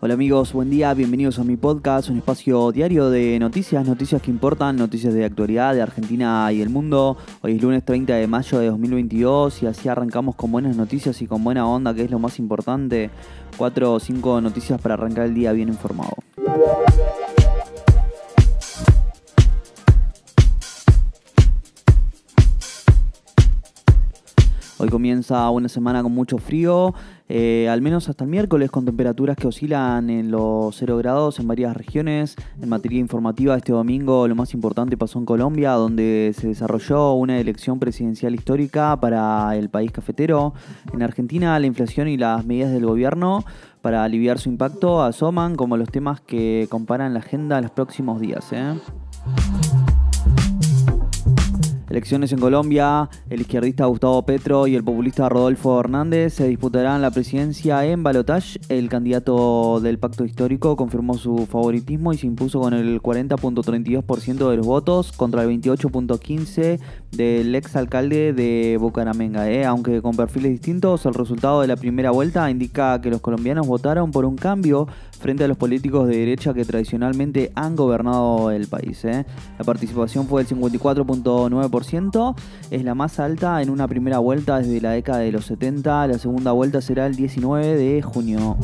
Hola amigos, buen día, bienvenidos a mi podcast, un espacio diario de noticias, noticias que importan, noticias de actualidad de Argentina y el mundo. Hoy es lunes 30 de mayo de 2022 y así arrancamos con buenas noticias y con buena onda, que es lo más importante. Cuatro o cinco noticias para arrancar el día bien informado. Hoy comienza una semana con mucho frío, eh, al menos hasta el miércoles, con temperaturas que oscilan en los 0 grados en varias regiones. En materia informativa, este domingo lo más importante pasó en Colombia, donde se desarrolló una elección presidencial histórica para el país cafetero. En Argentina, la inflación y las medidas del gobierno para aliviar su impacto asoman como los temas que comparan la agenda en los próximos días. ¿eh? Elecciones en Colombia, el izquierdista Gustavo Petro y el populista Rodolfo Hernández se disputarán la presidencia en balotage. El candidato del pacto histórico confirmó su favoritismo y se impuso con el 40.32% de los votos contra el 28.15% del exalcalde de Bucaramanga. ¿eh? Aunque con perfiles distintos, el resultado de la primera vuelta indica que los colombianos votaron por un cambio frente a los políticos de derecha que tradicionalmente han gobernado el país. ¿eh? La participación fue del 54.9%, es la más alta en una primera vuelta desde la década de los 70, la segunda vuelta será el 19 de junio.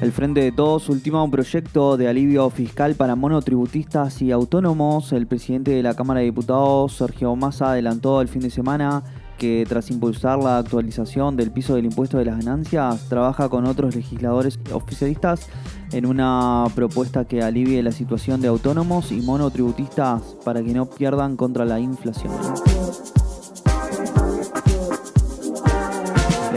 El Frente de Todos ultima un proyecto de alivio fiscal para monotributistas y autónomos. El presidente de la Cámara de Diputados, Sergio Massa, adelantó el fin de semana que tras impulsar la actualización del piso del impuesto de las ganancias, trabaja con otros legisladores oficialistas en una propuesta que alivie la situación de autónomos y monotributistas para que no pierdan contra la inflación.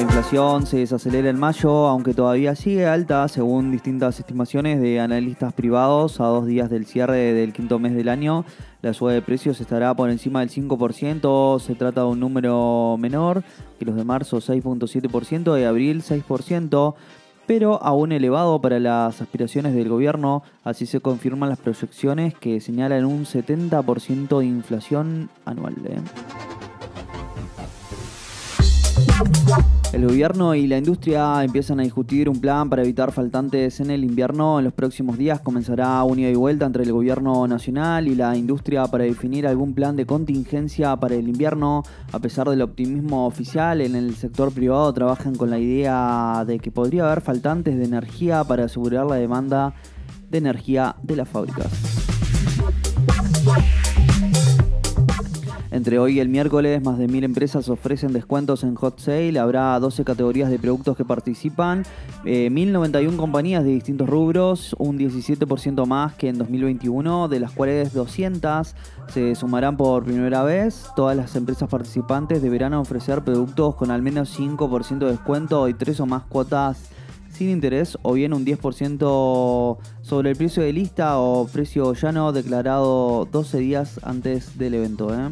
Inflación se desacelera en mayo, aunque todavía sigue alta, según distintas estimaciones de analistas privados, a dos días del cierre del quinto mes del año. La suba de precios estará por encima del 5%, se trata de un número menor que los de marzo 6.7% y abril 6%, pero aún elevado para las aspiraciones del gobierno, así se confirman las proyecciones que señalan un 70% de inflación anual. ¿eh? El gobierno y la industria empiezan a discutir un plan para evitar faltantes en el invierno. En los próximos días comenzará un ida y vuelta entre el gobierno nacional y la industria para definir algún plan de contingencia para el invierno. A pesar del optimismo oficial, en el sector privado trabajan con la idea de que podría haber faltantes de energía para asegurar la demanda de energía de las fábricas. Entre hoy y el miércoles, más de mil empresas ofrecen descuentos en Hot Sale. Habrá 12 categorías de productos que participan, 1.091 eh, compañías de distintos rubros, un 17% más que en 2021, de las cuales 200 se sumarán por primera vez. Todas las empresas participantes deberán ofrecer productos con al menos 5% de descuento y 3 o más cuotas sin interés o bien un 10% sobre el precio de lista o precio llano declarado 12 días antes del evento. ¿eh?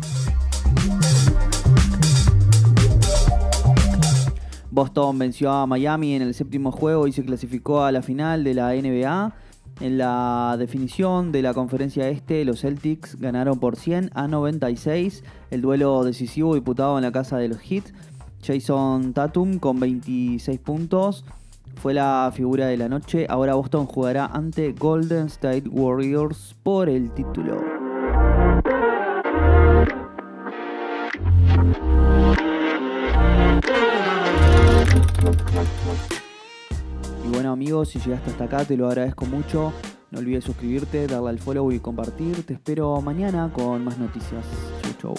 Boston venció a Miami en el séptimo juego y se clasificó a la final de la NBA. En la definición de la conferencia este, los Celtics ganaron por 100 a 96 el duelo decisivo disputado en la casa de los Heat. Jason Tatum con 26 puntos fue la figura de la noche. Ahora Boston jugará ante Golden State Warriors por el título. Y bueno amigos, si llegaste hasta acá te lo agradezco mucho. No olvides suscribirte, darle al follow y compartir. Te espero mañana con más noticias. Chau.